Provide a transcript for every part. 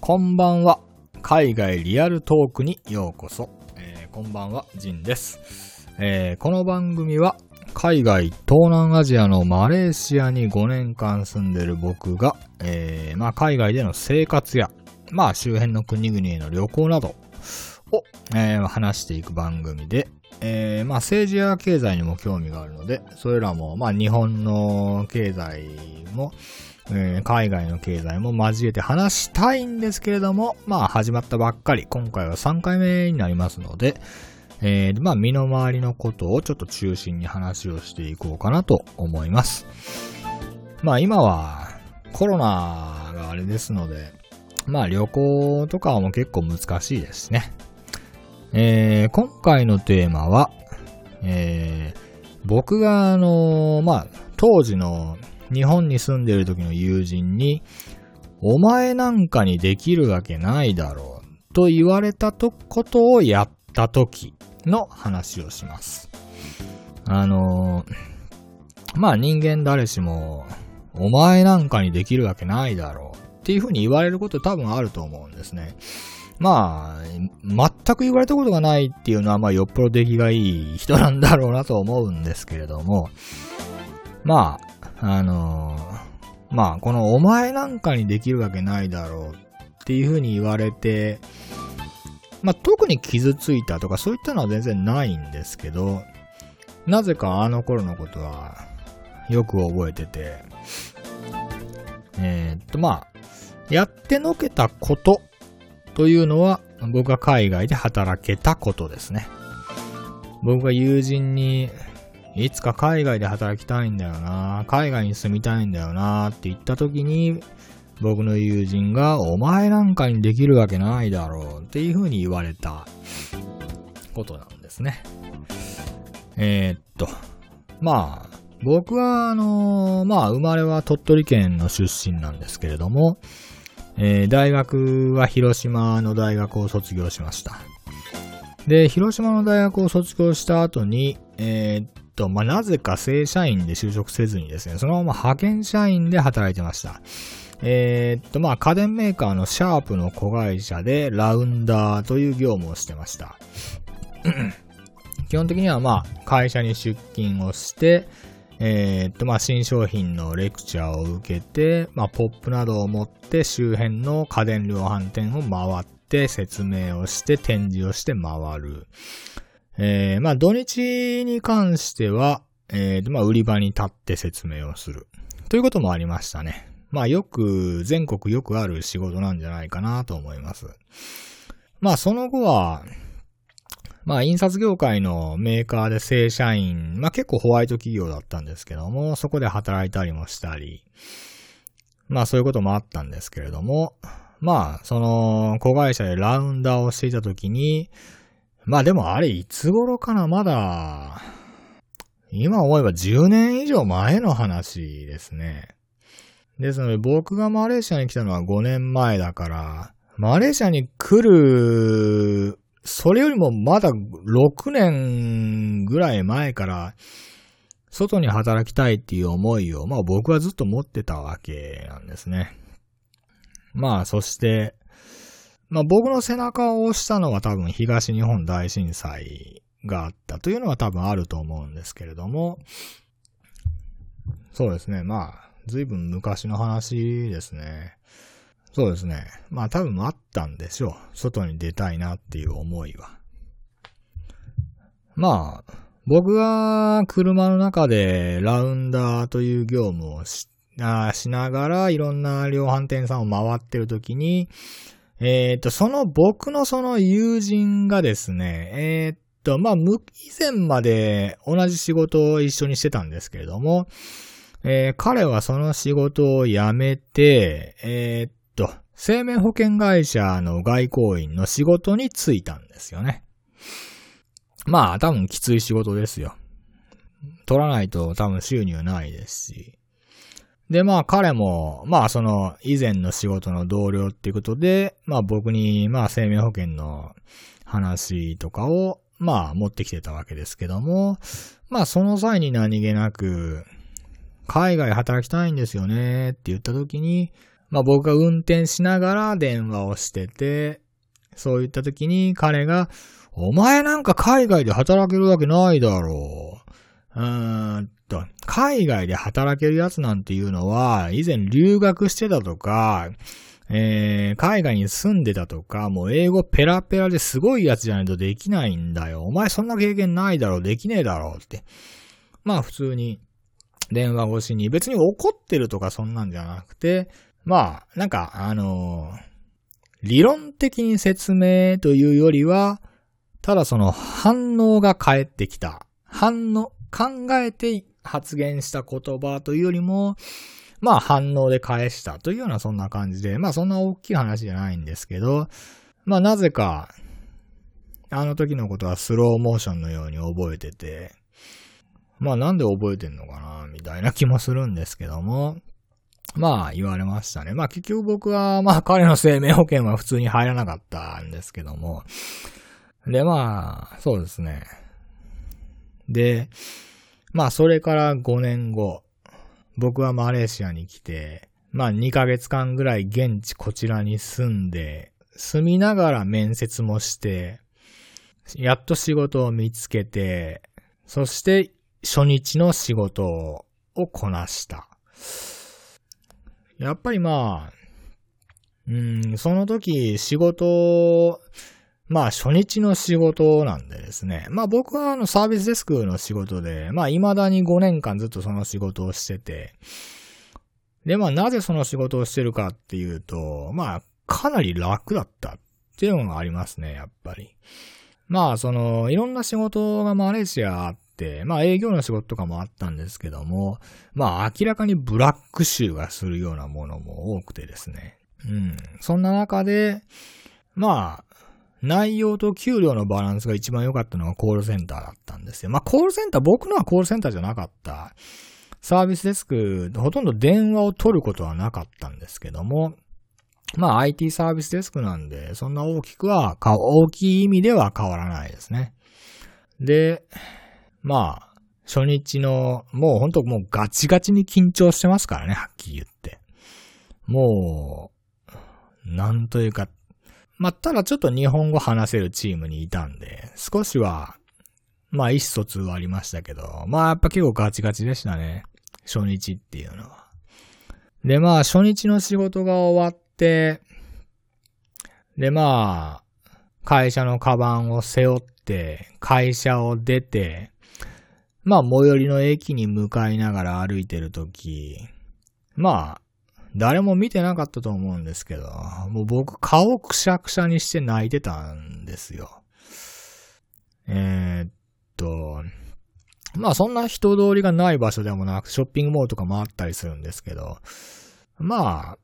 こんばんは。海外リアルトークにようこそ。えー、こんばんは、ジンです。えー、この番組は、海外、東南アジアのマレーシアに5年間住んでる僕が、えー、まあ海外での生活や、まあ周辺の国々への旅行などを、えー、話していく番組で、えー、まあ政治や経済にも興味があるので、それらも、まあ日本の経済も、えー、海外の経済も交えて話したいんですけれども、まあ始まったばっかり、今回は3回目になりますので、えー、まあ身の回りのことをちょっと中心に話をしていこうかなと思います。まあ今はコロナがあれですので、まあ旅行とかも結構難しいですね。えー、今回のテーマは、えー、僕があのまあ当時の日本に住んでる時の友人に、お前なんかにできるわけないだろうと言われたとことをやった時の話をします。あのー、まあ人間誰しも、お前なんかにできるわけないだろうっていう風に言われること多分あると思うんですね。まあ、全く言われたことがないっていうのは、まあよっぽど出来がいい人なんだろうなと思うんですけれども、まあ、あのー、まあ、このお前なんかにできるわけないだろうっていう風に言われて、まあ、特に傷ついたとかそういったのは全然ないんですけど、なぜかあの頃のことはよく覚えてて、えー、っと、まあ、やってのけたことというのは僕が海外で働けたことですね。僕が友人にいつか海外で働きたいんだよな、海外に住みたいんだよなって言った時に、僕の友人が、お前なんかにできるわけないだろうっていう風に言われたことなんですね。えー、っと、まあ、僕は、あのー、まあ、生まれは鳥取県の出身なんですけれども、えー、大学は広島の大学を卒業しました。で、広島の大学を卒業した後に、えー、と、まあ、なぜか正社員で就職せずにですね、そのまま派遣社員で働いてました。えー、っと、まあ、家電メーカーのシャープの子会社でラウンダーという業務をしてました。基本的にはまあ、会社に出勤をして、えー、っと、まあ、新商品のレクチャーを受けて、まあ、ポップなどを持って周辺の家電量販店を回って説明をして展示をして回る。えー、まあ土日に関しては、えー、まあ売り場に立って説明をする。ということもありましたね。まあよく、全国よくある仕事なんじゃないかなと思います。まあその後は、まあ印刷業界のメーカーで正社員、まあ結構ホワイト企業だったんですけども、そこで働いたりもしたり、まあそういうこともあったんですけれども、まあその子会社でラウンダーをしていた時に、まあでもあれいつ頃かなまだ、今思えば10年以上前の話ですね。ですので僕がマレーシアに来たのは5年前だから、マレーシアに来る、それよりもまだ6年ぐらい前から、外に働きたいっていう思いを、まあ僕はずっと持ってたわけなんですね。まあそして、まあ僕の背中を押したのは多分東日本大震災があったというのは多分あると思うんですけれども、そうですね。まあ、随分昔の話ですね。そうですね。まあ多分あったんでしょう。外に出たいなっていう思いは。まあ、僕が車の中でラウンダーという業務をしあしながらいろんな量販店さんを回ってる時に、えっ、と、その僕のその友人がですね、えっ、と、まあ、以前まで同じ仕事を一緒にしてたんですけれども、えー、彼はその仕事を辞めて、えっと、生命保険会社の外交員の仕事に就いたんですよね。まあ、多分きつい仕事ですよ。取らないと多分収入ないですし。で、まあ彼も、まあその以前の仕事の同僚っていうことで、まあ僕に、まあ生命保険の話とかを、まあ持ってきてたわけですけども、まあその際に何気なく、海外働きたいんですよねって言った時に、まあ僕が運転しながら電話をしてて、そう言った時に彼が、お前なんか海外で働けるわけないだろう。うーんと、海外で働けるやつなんていうのは、以前留学してたとか、えー、海外に住んでたとか、もう英語ペラペラですごいやつじゃないとできないんだよ。お前そんな経験ないだろう、できねえだろうって。まあ普通に電話越しに別に怒ってるとかそんなんじゃなくて、まあ、なんか、あのー、理論的に説明というよりは、ただその反応が返ってきた。反応、考えて発言した言葉というよりも、まあ反応で返したというようなそんな感じで、まあそんな大きい話じゃないんですけど、まあなぜか、あの時のことはスローモーションのように覚えてて、まあなんで覚えてんのかな、みたいな気もするんですけども、まあ言われましたね。まあ結局僕は、まあ彼の生命保険は普通に入らなかったんですけども、でまあ、そうですね。で、まあそれから5年後、僕はマレーシアに来て、まあ2ヶ月間ぐらい現地こちらに住んで、住みながら面接もして、やっと仕事を見つけて、そして初日の仕事をこなした。やっぱりまあ、うん、その時仕事、まあ初日の仕事なんでですね。まあ僕はあのサービスデスクの仕事で、まあ未だに5年間ずっとその仕事をしてて、でまあなぜその仕事をしてるかっていうと、まあかなり楽だったっていうのがありますね、やっぱり。まあその、いろんな仕事がマレーシアあっ、まあ営業の仕事とかもあったんですけども、まあ明らかにブラック集がするようなものも多くてですね。うん。そんな中で、まあ、内容と給料のバランスが一番良かったのがコールセンターだったんですよ。まあコールセンター、僕のはコールセンターじゃなかった。サービスデスク、ほとんど電話を取ることはなかったんですけども、まあ IT サービスデスクなんで、そんな大きくは、大きい意味では変わらないですね。で、まあ、初日の、もうほんともうガチガチに緊張してますからね、はっきり言って。もう、なんというか、まあ、ただちょっと日本語話せるチームにいたんで、少しは、まあ、意思疎通はありましたけど、まあ、やっぱ結構ガチガチでしたね。初日っていうのは。で、まあ、初日の仕事が終わって、で、まあ、会社のカバンを背負って、会社を出て、まあ、最寄りの駅に向かいながら歩いてるとき、まあ、誰も見てなかったと思うんですけど、もう僕顔くしゃくしゃにして泣いてたんですよ。えー、っと、まあそんな人通りがない場所でもなく、ショッピングモールとかもあったりするんですけど、まあ、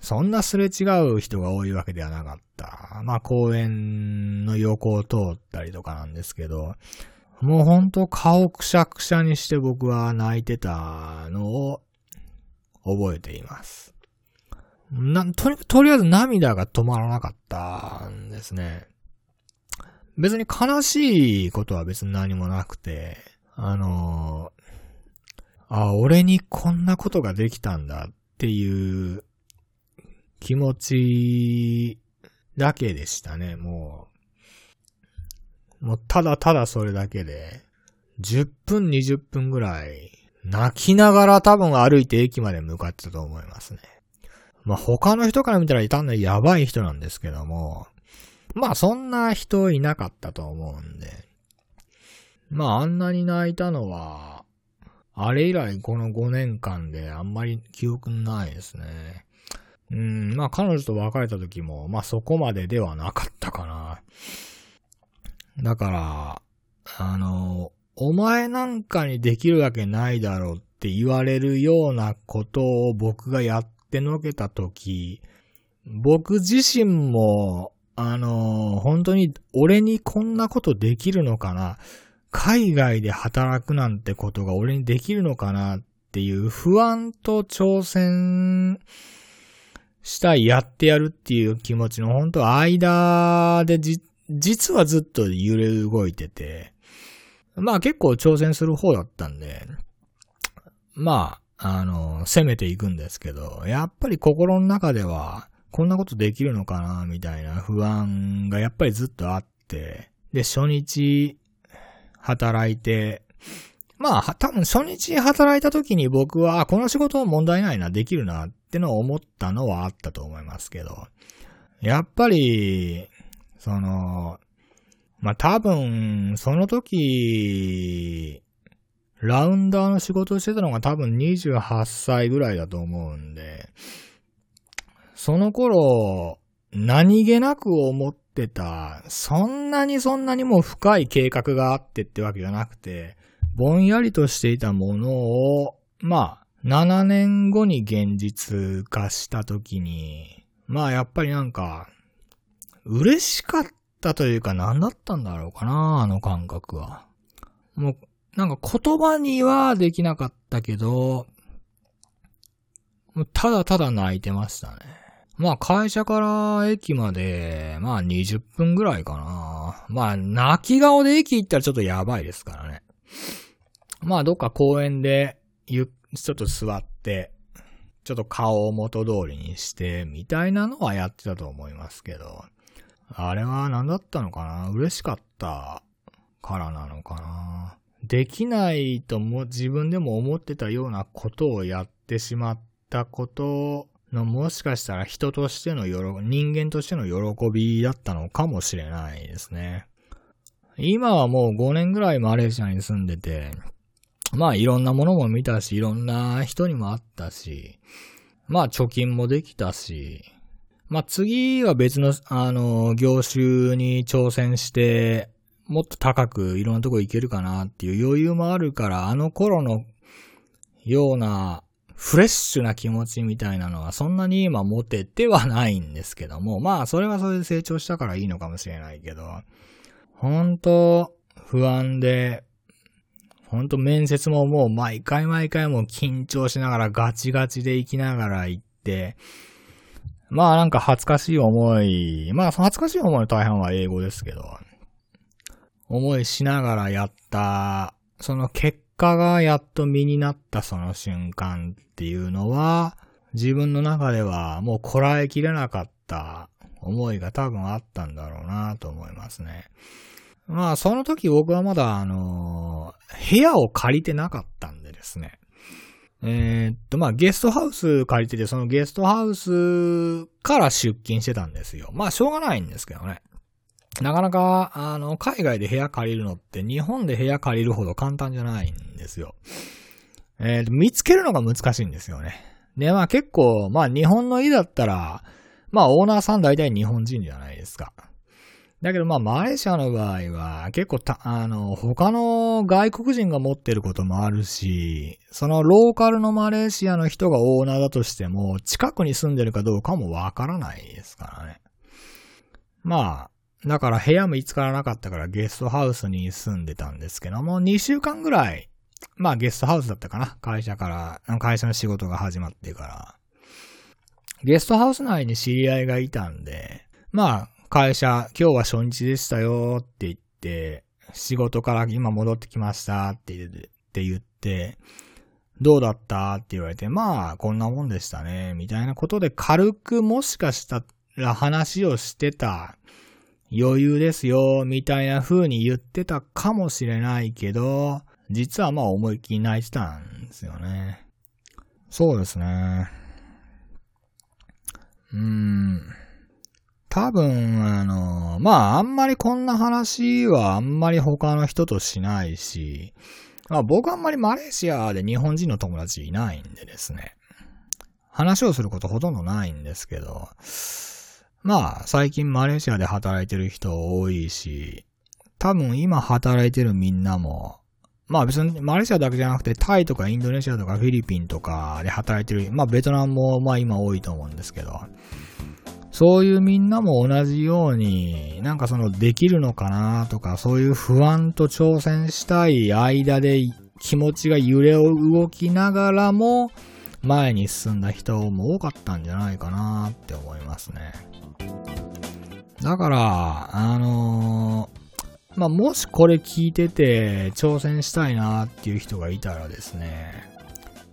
そんなすれ違う人が多いわけではなかった。まあ公園の横を通ったりとかなんですけど、もうほんと顔くしゃくしゃにして僕は泣いてたのを覚えています。な、とにとりあえず涙が止まらなかったんですね。別に悲しいことは別に何もなくて、あのあ、俺にこんなことができたんだっていう気持ちだけでしたね、もう。もうただただそれだけで、10分20分ぐらい、泣きながら多分歩いて駅まで向かってたと思いますね。まあ他の人から見たらいたんだやばい人なんですけども、まあそんな人いなかったと思うんで、まああんなに泣いたのは、あれ以来この5年間であんまり記憶ないですね。うん、まあ彼女と別れた時も、まあそこまでではなかったかな。だから、あの、お前なんかにできるわけないだろうって言われるようなことを僕がやってのけたとき、僕自身も、あの、本当に俺にこんなことできるのかな海外で働くなんてことが俺にできるのかなっていう不安と挑戦したい、やってやるっていう気持ちの本当間でじ実はずっと揺れ動いてて、まあ結構挑戦する方だったんで、まああの、攻めていくんですけど、やっぱり心の中では、こんなことできるのかな、みたいな不安がやっぱりずっとあって、で、初日、働いて、まあ、多分初日働いた時に僕は、この仕事は問題ないな、できるなってのを思ったのはあったと思いますけど、やっぱり、その、まあ多分、その時、ラウンダーの仕事をしてたのが多分28歳ぐらいだと思うんで、その頃、何気なく思ってた、そんなにそんなにも深い計画があってってわけじゃなくて、ぼんやりとしていたものを、まあ、7年後に現実化した時に、まあやっぱりなんか、嬉しかったというか何だったんだろうかな、あの感覚は。もう、なんか言葉にはできなかったけど、ただただ泣いてましたね。まあ会社から駅まで、まあ20分ぐらいかな。まあ泣き顔で駅行ったらちょっとやばいですからね。まあどっか公園で、ゆ、ちょっと座って、ちょっと顔を元通りにして、みたいなのはやってたと思いますけど、あれは何だったのかな？嬉しかったからなのかな？できないとも自分でも思ってたようなことをやってしまったことのもしかしたら人としての喜人間としての喜びだったのかもしれないですね。今はもう5年ぐらいマレーシアに住んでて、まあいろんなものも見たし、いろんな人にも会ったし、まあ貯金もできたし、まあ次は別の、あの、業種に挑戦して、もっと高くいろんなとこ行けるかなっていう余裕もあるから、あの頃のようなフレッシュな気持ちみたいなのはそんなに今持ててはないんですけども、まあそれはそれで成長したからいいのかもしれないけど、本当不安で、本当面接ももう毎回毎回もう緊張しながらガチガチで行きながら行って、まあなんか恥ずかしい思い、まあ恥ずかしい思いの大半は英語ですけど、思いしながらやった、その結果がやっと身になったその瞬間っていうのは、自分の中ではもうこらえきれなかった思いが多分あったんだろうなと思いますね。まあ、その時僕はまだ、あの、部屋を借りてなかったんでですね。えー、っと、まあ、ゲストハウス借りてて、そのゲストハウスから出勤してたんですよ。まあ、しょうがないんですけどね。なかなか、あの、海外で部屋借りるのって日本で部屋借りるほど簡単じゃないんですよ。えー、見つけるのが難しいんですよね。で、まあ結構、まあ日本の家だったら、まあオーナーさん大体日本人じゃないですか。だけどまあマレーシアの場合は結構た、あの、他の外国人が持ってることもあるし、そのローカルのマレーシアの人がオーナーだとしても、近くに住んでるかどうかもわからないですからね。まあ、だから部屋も見つからなかったからゲストハウスに住んでたんですけども、2週間ぐらい、まあゲストハウスだったかな会社から、会社の仕事が始まってから。ゲストハウス内に知り合いがいたんで、まあ会社、今日は初日でしたよって言って、仕事から今戻ってきましたって言って、どうだった？って言われて、まあ、こんなもんでしたね、みたいなことで軽くもしかしたら話をしてた余裕ですよ、みたいな風に言ってたかもしれないけど、実はまあ思いっきり泣いてたんですよね。そうですね。うーん。多分、あの、まああんまりこんな話はあんまり他の人としないし、まあ僕あんまりマレーシアで日本人の友達いないんでですね。話をすることほとんどないんですけど、まあ、最近マレーシアで働いてる人多いし、多分今働いてるみんなも、まあ別にマレーシアだけじゃなくてタイとかインドネシアとかフィリピンとかで働いてる、まあベトナムもまあ今多いと思うんですけど、そういうみんなも同じように、なんかそのできるのかなとか、そういう不安と挑戦したい間で気持ちが揺れを動きながらも、前に進んだ人も多かったんじゃないかなって思いますね。だから、あのー、まあ、もしこれ聞いてて挑戦したいなっていう人がいたらですね、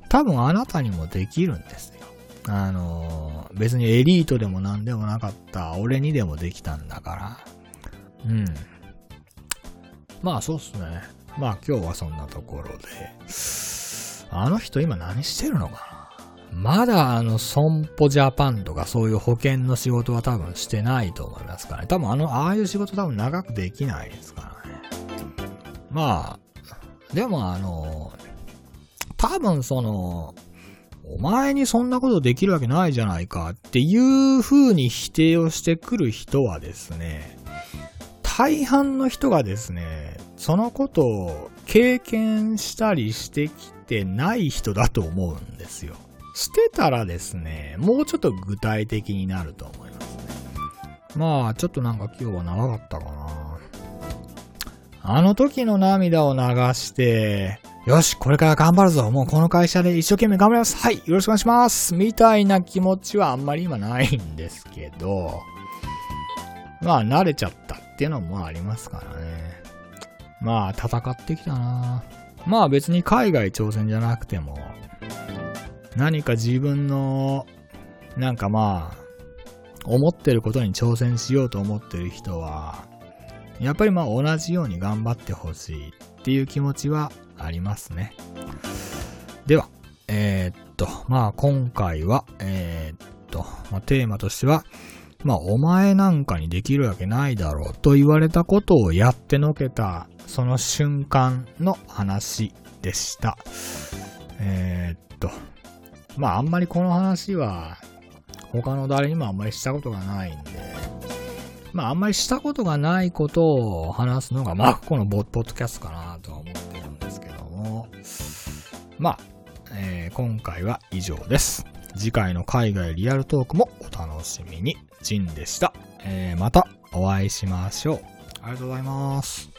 多分あなたにもできるんです。あの、別にエリートでも何でもなかった俺にでもできたんだから。うん。まあそうっすね。まあ今日はそんなところで。あの人今何してるのかな？まだあの、損保ジャパンとかそういう保険の仕事は多分してないと思いますからね。多分あの、ああいう仕事多分長くできないですからね。まあ、でもあの、多分その、お前にそんなことできるわけないじゃないかっていう風に否定をしてくる人はですね、大半の人がですね、そのことを経験したりしてきてない人だと思うんですよ。してたらですね、もうちょっと具体的になると思いますね。まあ、ちょっとなんか今日は長かったかな。あの時の涙を流して、よし、これから頑張るぞ。もうこの会社で一生懸命頑張ります。はい、よろしくお願いします。みたいな気持ちはあんまり今ないんですけど、まあ慣れちゃったっていうのもありますからね。まあ戦ってきたなまあ別に海外挑戦じゃなくても、何か自分の、なんかまあ、思ってることに挑戦しようと思ってる人は、やっぱりまあ同じように頑張ってほしいっていう気持ちはありますね。では、えー、っと、まあ今回は、えー、っと、まあ、テーマとしては、まあお前なんかにできるわけないだろうと言われたことをやってのけた、その瞬間の話でした。えー、っと、まああんまりこの話は他の誰にもあんまりしたことがないんで、まああんまりしたことがないことを話すのが、まあこのポッドキャストかなとは思ってるんですけども、まあ、えー、今回は以上です。次回の海外リアルトークもお楽しみに。ジンでした。えー、またお会いしましょう。ありがとうございます。